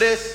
this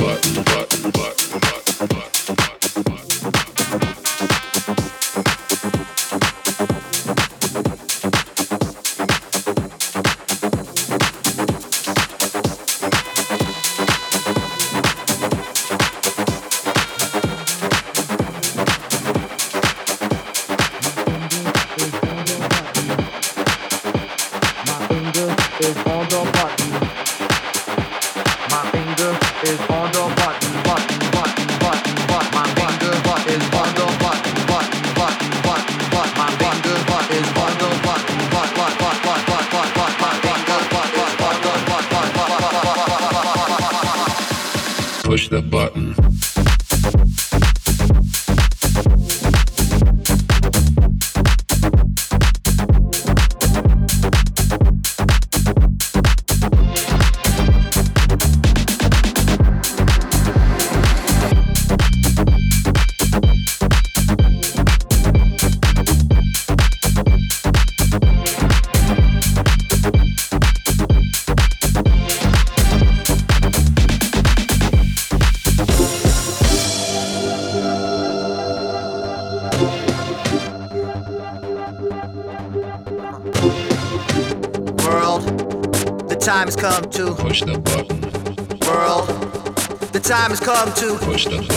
but, but, but, but, but. Come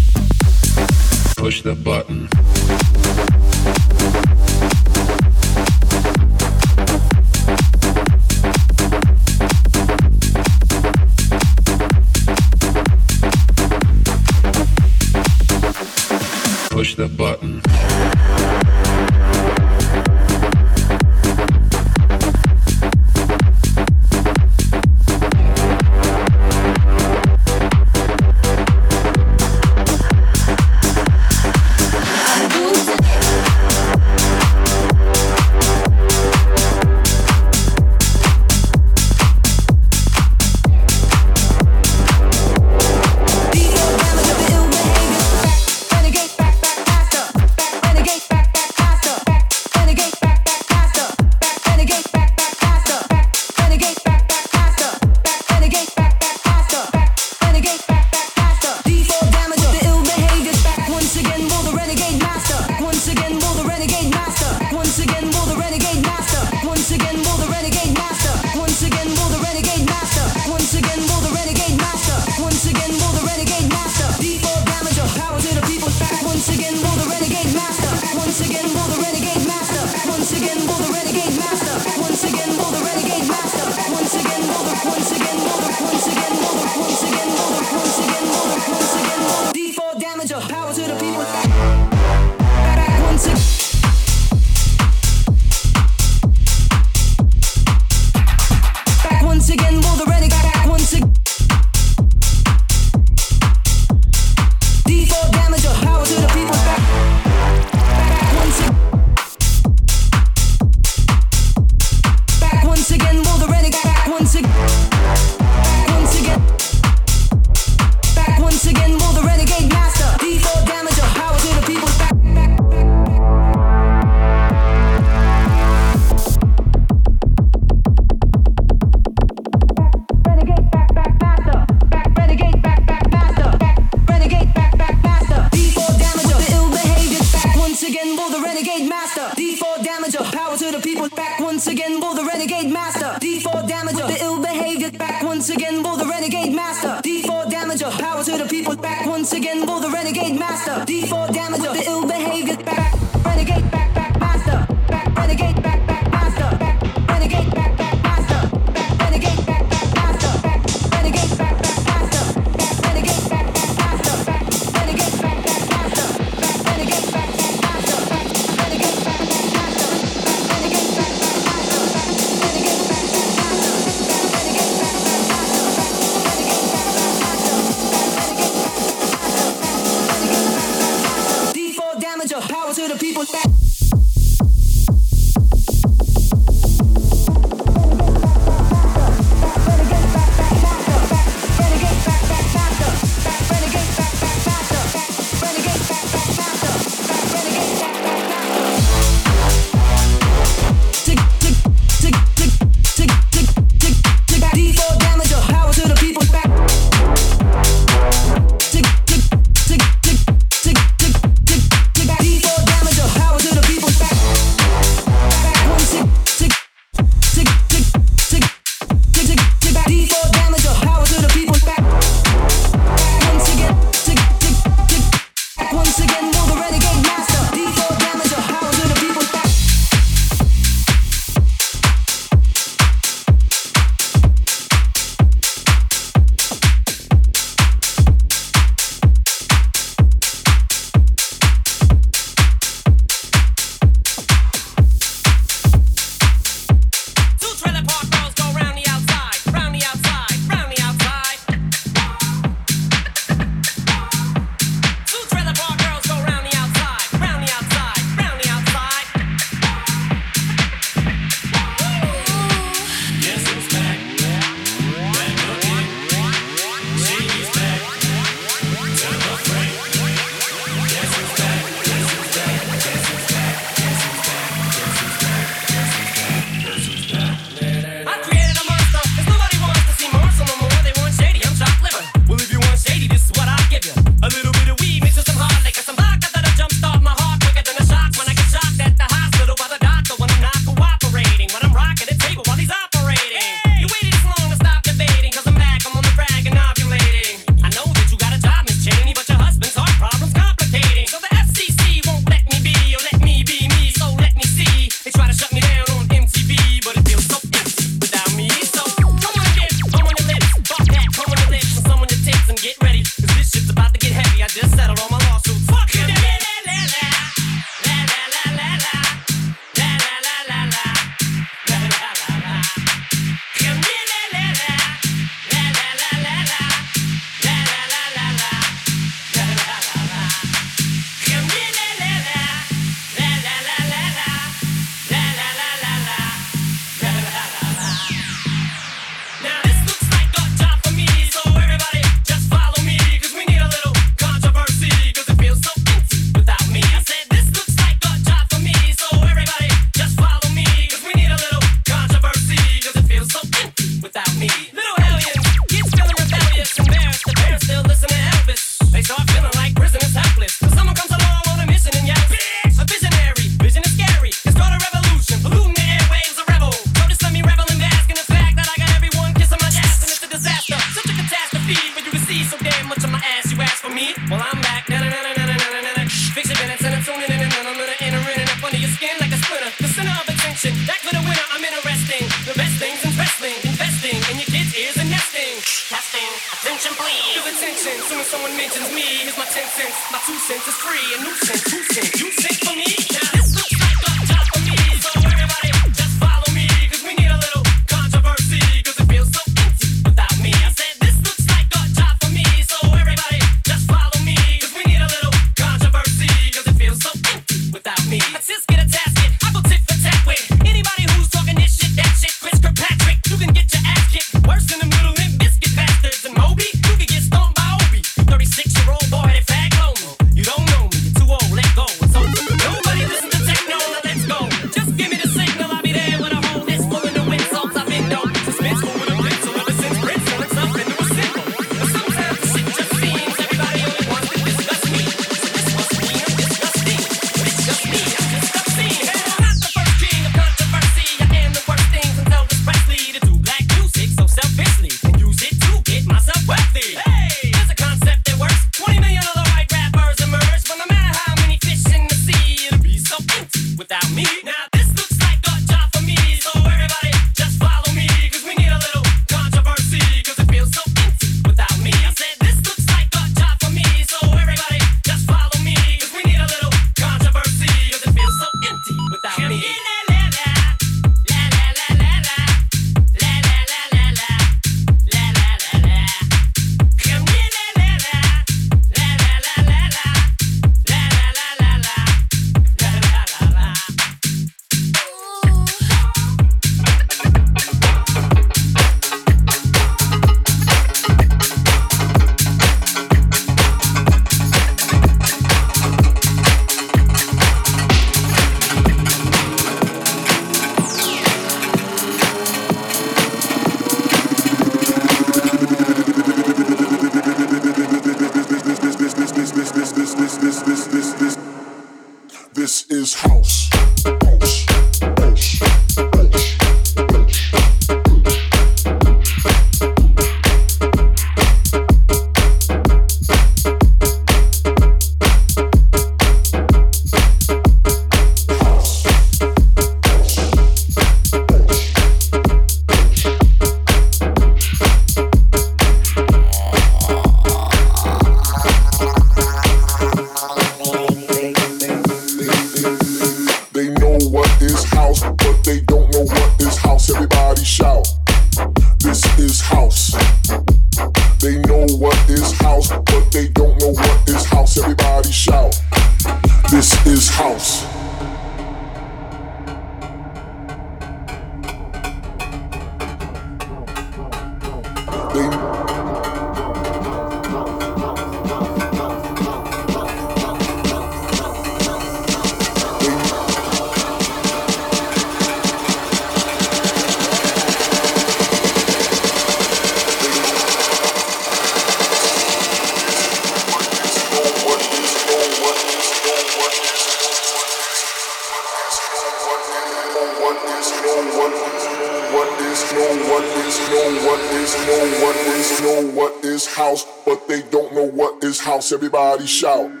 Everybody shout.